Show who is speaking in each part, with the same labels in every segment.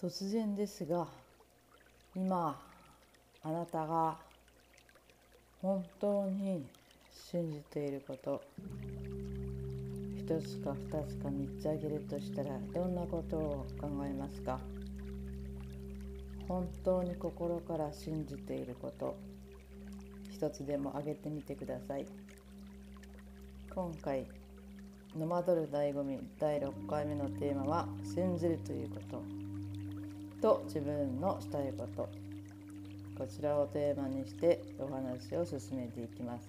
Speaker 1: 突然ですが今あなたが本当に信じていること一つか二つか三つあげるとしたらどんなことを考えますか？本当に心から信じていること一つでもあげてみてください。今回「ノマドル醍醐味」第6回目のテーマは「信じるということ」と自分のしたいこと。こちらをテーマにしてお話を進めていきます。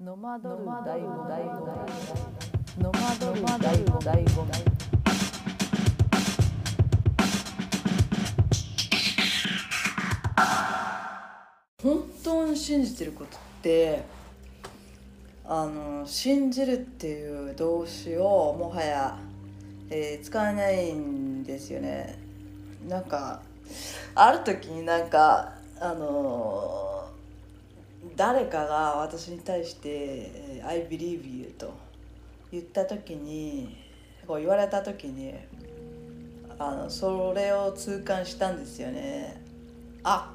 Speaker 1: ノマドル。醍醐味ノマドル。醍醐醍醐味本当に信じてることってあの信じるっていう動詞をもはや、えー使えないんですよね。なんかある時になんかあの誰かが私に対して「I believe you」と言った時にこう言われた時にあのそれを痛感したんですよね。あ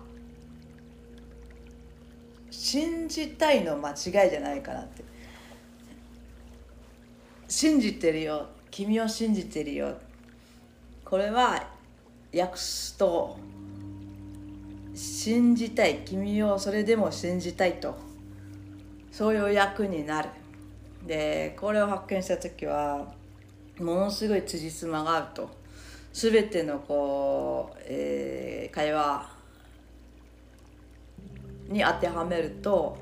Speaker 1: 信じたいの間違いじゃないかなって。信じてるよ。君を信じてるよ。これは訳すと信じたい。君をそれでも信じたいと。そういう役になる。でこれを発見した時はものすごい辻褄が合うと。全てのこう、えー会話に当てはめると、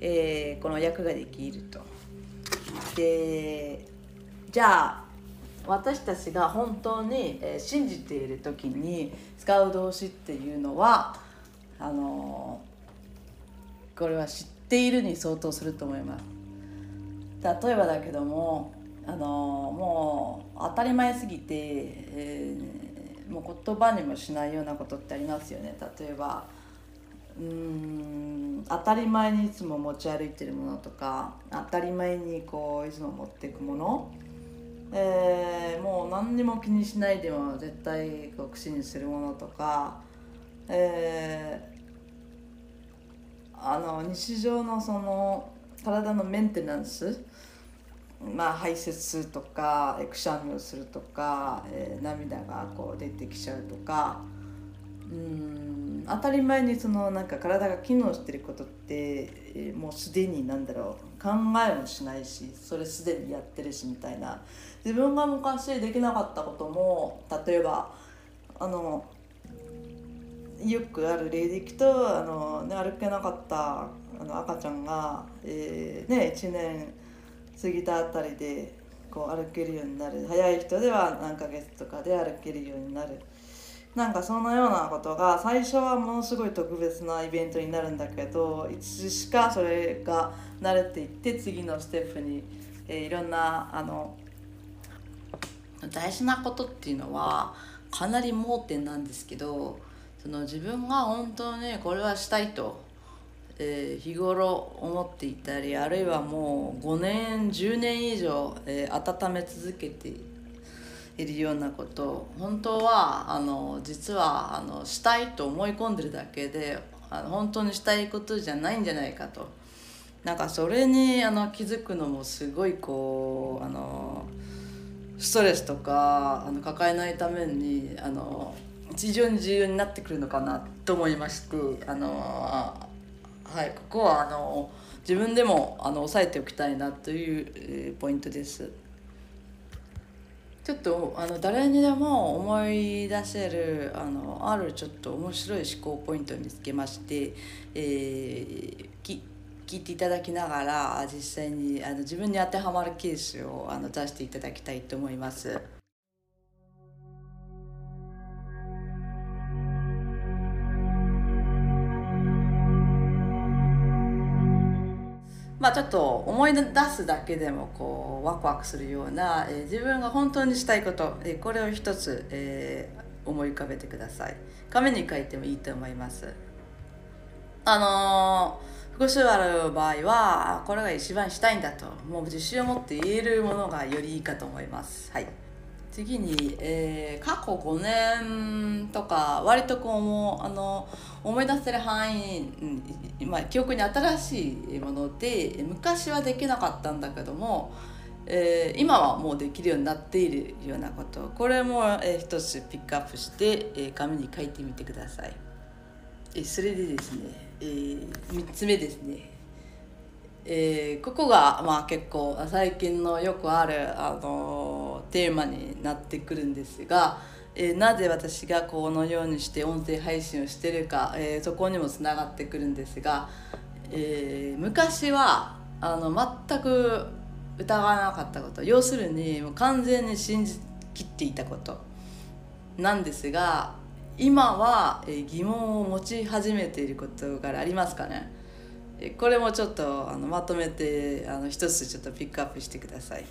Speaker 1: えーこの役ができると。でじゃあ私たちが本当に、え信じている時に使う動詞っていうのはあのこれは知っているに相当すると思います。例えばだけどもあのもう当たり前すぎて、えーもう言葉にもしないようなことってありますよね例えばうーん当たり前にいつも持ち歩いてるものとか当たり前にこういつも持っていくもの、えーもう何にも気にしないでも絶対こう口にするものとか、えーあの日常のその体のメンテナンスまあ排泄とかくしゃみをするとか、えー涙がこう出てきちゃうとかうん。当たり前にそのなんか体が機能してることって、もうすでになんだろう考えもしないしそれすでにやってるしみたいな。自分が昔できなかったことも例えばあのよくある例でいくとあの、ね、歩けなかったあの赤ちゃんが、えーね、1年過ぎたあたりでこう歩けるようになる。早い人では何ヶ月とかで歩けるようになる。なんかそのようなことが最初はものすごい特別なイベントになるんだけどいつしかそれが慣れていって次のステップに、えーいろんなあの大事なことっていうのはかなり盲点なんですけどその自分が本当にこれはしたいと、えー日頃思っていたりあるいはもう5年10年以上、えー温め続けていいるようなこと本当はあの実はあのしたいと思い込んでるだけであの本当にしたいことじゃないんじゃないかとなんかそれにあの気づくのもすごいこうあのストレスとかあの抱えないためにあの非常に重要になってくるのかなと思いましてあのはいここはあの自分でもあの押さえておきたいなというポイントです。ちょっとあの誰にでも思い出せるあのあるちょっと面白い思考ポイントを見つけまして、えーき聞いていただきながら実際にあの自分に当てはまるケースをあの出していただきたいと思います。まあちょっと思い出すだけでもこうワクワクするような、えー自分が本当にしたいこと、えーこれを一つ、えー思い浮かべてください。紙に書いてもいいと思います。あのー複数ある場合はこれが一番したいんだともう自信を持って言えるものがよりいいかと思います。はい。次に、えー、過去5年とか割とこうもあの思い出せる範囲、まあ、記憶に新しいもので昔はできなかったんだけども、えー、今はもうできるようになっているようなことこれも、えー、一つピックアップして、えー、紙に書いてみてください。えー、それでですね、えー、3つ目ですね。えー、ここが、まあ、結構最近のよくある、あの、テーマになってくるんですが、えー、なぜ私がこのようにして音声配信をしてるか、えー、そこにもつながってくるんですが、えー、昔はあの全く疑わなかったこと要するにもう完全に信じきっていたことなんですが今は疑問を持ち始めていることがありますかね。これもちょっとあのまとめてあの一つちょっとピックアップしてください。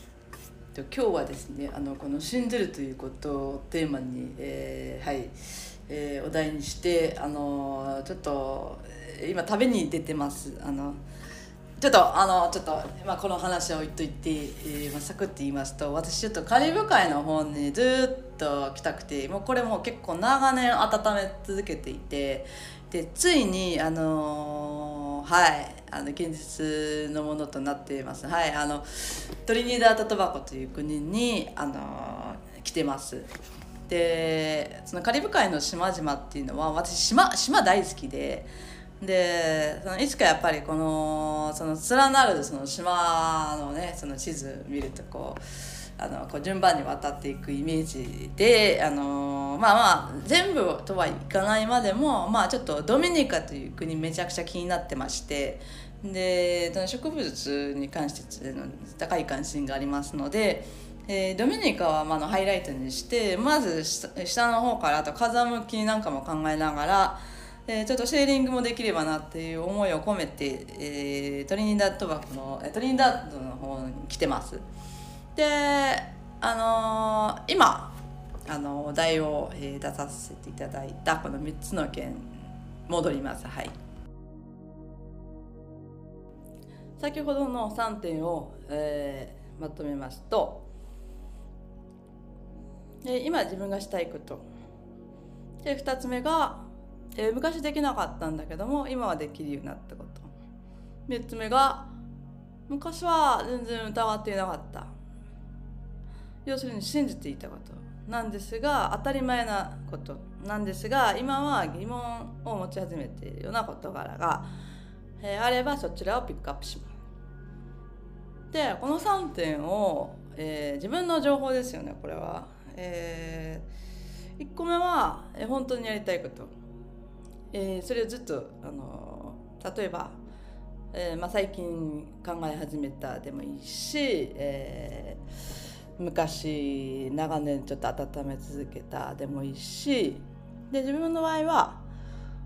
Speaker 1: 今日はですねあのこの信じるということをテーマに、えー、はい、えー、お題にしてあのちょっと今旅に出てますあのちょっとあのちょっと、まあ、この話を置いといて、えーまあ、サクッと言いますと私ちょっとカリブ海の方にずっと来たくてもうこれも結構長年温め続けていてでついにあのー、はい。あの現実のものとなっています。はい。あのトリニダード・トバコという国にあの、来てます。でそのカリブ海の島々っていうのは私島島大好きででそのいつかやっぱりこのその連なるその島のねその地図見るとこうあのこう順番に渡っていくイメージであのまあまあ全部とはいかないまでもまあちょっとドミニカという国めちゃくちゃ気になってましてで植物に関しての高い関心がありますので、えー、ドミニカはまあのハイライトにしてまず下の方からあと風向きなんかも考えながら。えー、ちょっとシェーリングもできればなっていう思いを込めて、えー、トリニダッドバクのトリニダッドの方に来てますであのー、今あのお題を、え、出させていただいたこの3つの件戻ります。はい。先ほどの3点を、えー、まとめますと、えー、今自分がしたいこと。で2つ目がえー、昔できなかったんだけども今はできるようになったこと。3つ目が昔は全然疑っていなかった。要するに信じていたことなんですが当たり前なことなんですが今は疑問を持ち始めているような事柄が、えー、あればそちらをピックアップします。でこの3点を、えー、自分の情報ですよねこれは、えー、1個目は、えー、本当にやりたいこと。えー、それをずっと、あの例えば、えーまあ、最近考え始めたでもいいし、えー、昔長年ちょっと温め続けたでもいいしで自分の場合は、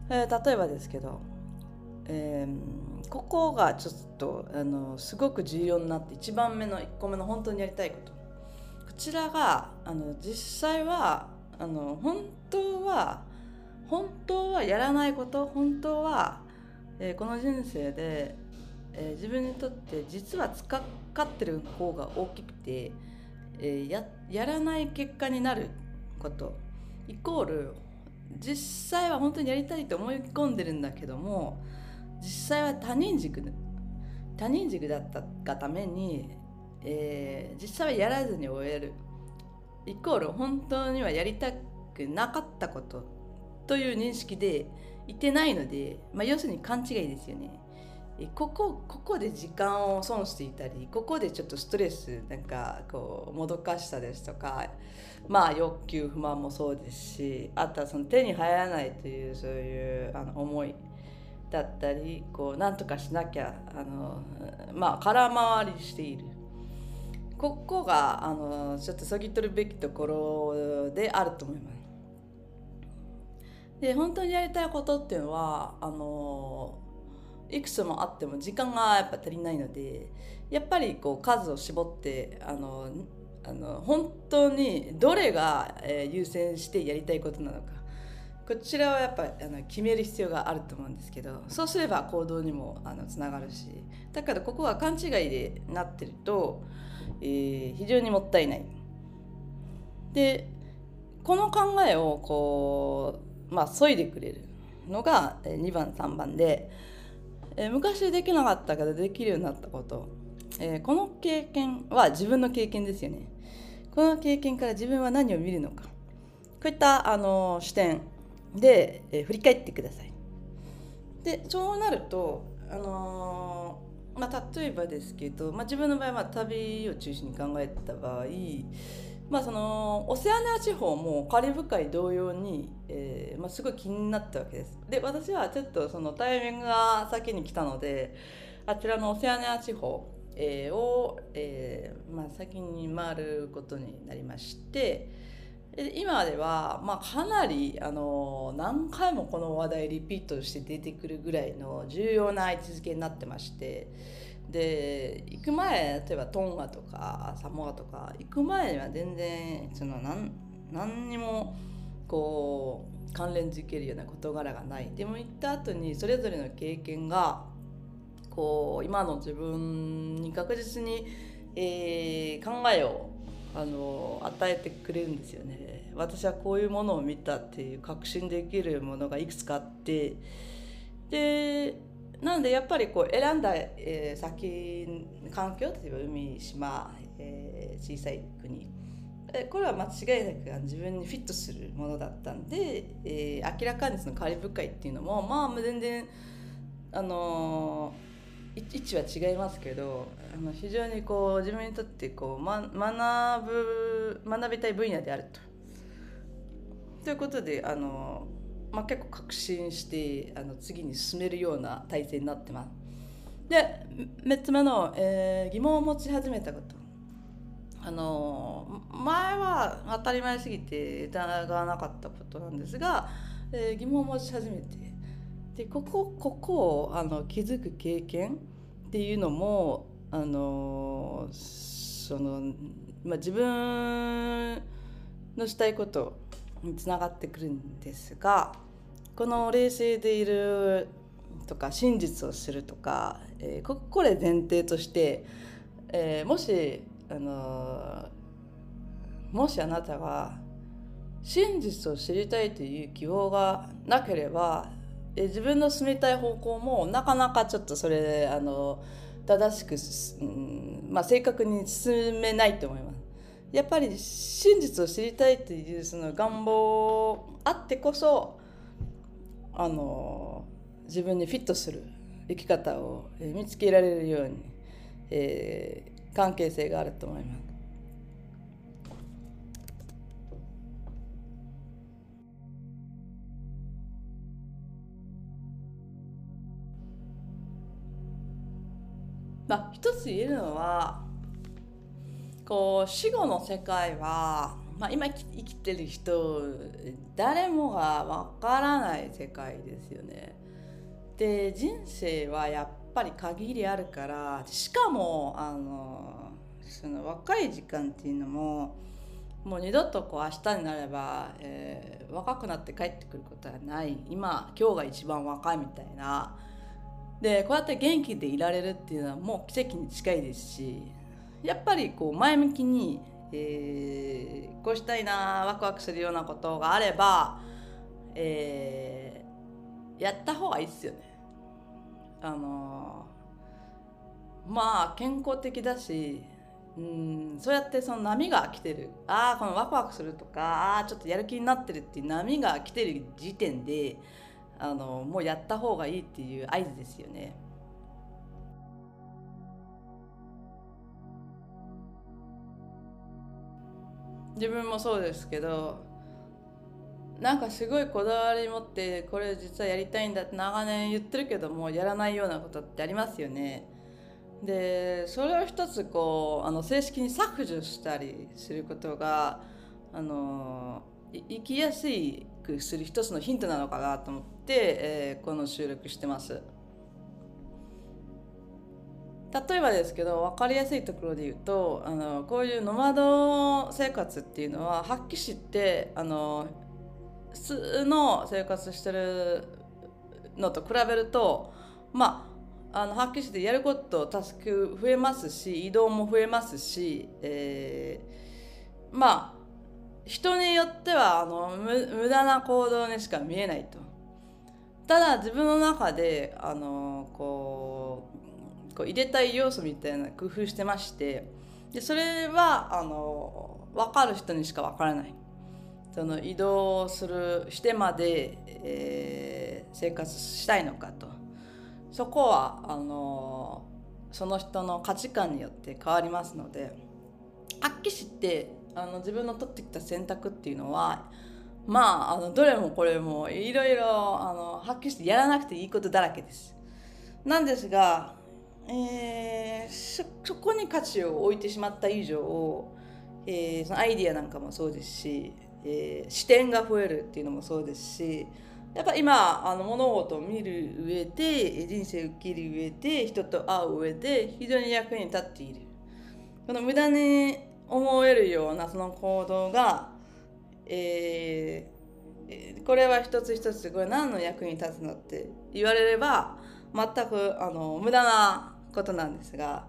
Speaker 1: えー、例えばですけど、えー、ここがちょっとあのすごく重要になって1番目の1個目の本当にやりたいこと。こちらがあの実際はあの本当は本当はやらないこと本当は、えー、この人生で、えー、自分にとって実は使ってる方が大きくて、えー、ややらない結果になることイコール実際は本当にやりたいと思い込んでるんだけども実際は他人軸他人軸だったがために、えー、実際はやらずに終えるイコール本当にはやりたくなかったことという認識でいてないので、まあ、要するに勘違いですよね。ここここで時間を損していたりここでちょっとストレスなんかこうもどかしさですとかまあ欲求不満もそうですしあとはその手に入らないというそういうあの思いだったりこうなんとかしなきゃあのまあ空回りしているここがあのちょっとそぎ取るべきところであると思います。で本当にやりたいことっていうのはあのいくつもあっても時間がやっぱ足りないのでやっぱりこう数を絞ってあのあの本当にどれが、えー、優先してやりたいことなのかこちらはやっぱあの決める必要があると思うんですけどそうすれば行動にもあのつながるしだからここは勘違いでなってると、えー、非常にもったいない。でこの考えをこうまあ削いでくれるのが2番3番で、え、昔できなかったけどできるようになったこと、えー、この経験は自分の経験ですよね。この経験から自分は何を見るのか。こういったあの視点で、えー、振り返ってください。でそうなるとあのまあ、例えばですけど、まあ、自分の場合は旅を中心に考えた場合まあ、そのオセアニア地方もカリブ海同様に、えーまあ、すごい気になったわけです。で私はちょっとそのタイミングが先に来たのであちらのオセアニア地方、えー、を、えーまあ、先に回ることになりまして今では、まあ、かなりあの何回もこの話題リピートして出てくるぐらいの重要な位置づけになってまして。で行く前例えばトンガとかサモアとか行く前には全然その何何にもこう関連づけるような事柄がない。でも行った後にそれぞれの経験がこう今の自分に確実に、えー、考えをあの与えてくれるんですよね。私はこういうものを見たっていう確信できるものがいくつかあって。でなんでやっぱりこう選んだ、えー、先環境例えば海島、えー、小さい国これは間違いなく自分にフィットするものだったんで、えー、明らかにそのカリブ海っていうのもまあ全然あのー、位置は違いますけどあの非常にこう自分にとってこう、ま、学ぶ学びたい分野であると。ということであのまあ、結構確信してあの次に進めるような体制になってます。で3つ目の、えー、疑問を持ち始めたこと。あの前は当たり前すぎて疑わなかったことなんですが、えー、疑問を持ち始めてでここここをあの気づく経験っていうのもあのその、まあ、自分のしたいことつながってくるんですがこの冷静でいるとか真実をするとか、えー、これ前提として、えー、もし、あのー、もしあなたが真実を知りたいという希望がなければ、えー、自分の進みたい方向もなかなかちょっとそれ、あの正しく、うんまあ、正確に進めないと思います。やっぱり真実を知りたいというその願望あってこそあの自分にフィットする生き方を見つけられるように、えー、関係性があると思います。まあ、一つ言えるのはこう死後の世界は、まあ、今生きてる人誰もがわからない世界ですよね。で人生はやっぱり限りあるからしかもあのその若い時間っていうのももう二度とこう明日になれば、えー、若くなって帰ってくることはない今今日が一番若いみたいなでこうやって元気でいられるっていうのはもう奇跡に近いですしやっぱりこう前向きに、えー、こうしたいなワクワクするようなことがあれば、えー、やった方がいいですよね。あのまあ健康的だしうんそうやってその波が来てるああこのワクワクするとかああちょっとやる気になってるっていう波が来てる時点であのもうやった方がいいっていう合図ですよね。自分もそうですけどなんかすごいこだわり持ってこれ実はやりたいんだって長年言ってるけどもやらないようなことってありますよね。でそれを一つこうあの正式に削除したりすることがあの生きやすくする一つのヒントなのかなと思って、えー、この収録してます。例えばですけど分かりやすいところで言うとあのこういうノマド生活っていうのは発揮してあの普通の生活してるのと比べるとまああの発揮してやることタスク増えますし移動も増えますし、えー、まあ人によってはあの無駄な行動にしか見えないと。ただ自分の中であのこうこう入れたい要素みたいな工夫してましてでそれはあの分かる人にしか分からないその移動するしてまで、えー、生活したいのかとそこはあのその人の価値観によって変わりますので発揮してあの自分の取ってきた選択っていうのはまああのどれもこれもいろいろあの発揮してやらなくていいことだらけです。なんですが、えー、そこに価値を置いてしまった以上、えー、そのアイディアなんかもそうですし、えー、視点が増えるっていうのもそうですしやっぱ今あの物事を見る上で人生を生きる上で人と会う上で非常に役に立っている。この無駄に思えるようなその行動が、えー、これは一つ一つこれ何の役に立つのって言われれば全くあの無駄なことなんですが、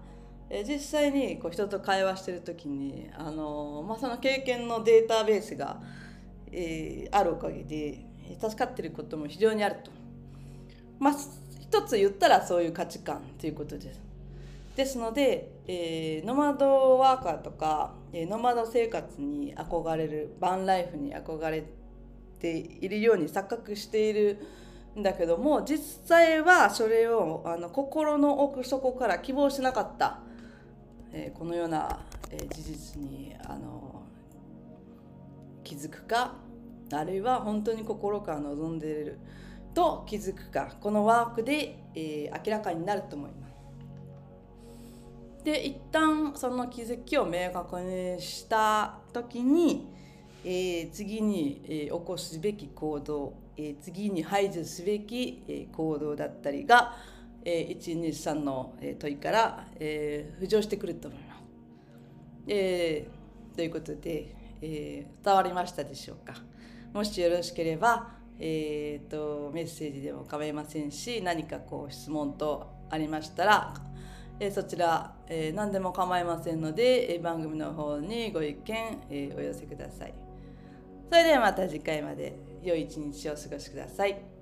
Speaker 1: え実際にこう人と会話してる時にあの、まあ、その経験のデータベースが、えー、あるおかげで助かってることも非常にあると。まあ、一つ言ったらそういう価値観ということです。ですので、えー、ノマドワーカーとか、えー、ノマド生活に憧れるバンライフに憧れているように錯覚しているだけども実際はそれをあの心の奥底から希望しなかった、えー、このような、えー、事実にあの気づくかあるいは本当に心から望んでいると気づくかこのワークで、えー、明らかになると思います。で一旦その気づきを明確にした時に、えー、次に、えー、起こすべき行動、え、次に排除すべき、え、行動だったりが、えー、123の、問いから、え、浮上してくると思います。えー、ということで、えー、伝わりましたでしょうか。もしよろしければ、えーと、メッセージでも構いませんし何かこう質問とありましたら、えー、そちら、えー、何でも構いませんので、えー、番組の方にご意見、えー、お寄せください。それではまた次回まで良い一日をお過ごしください。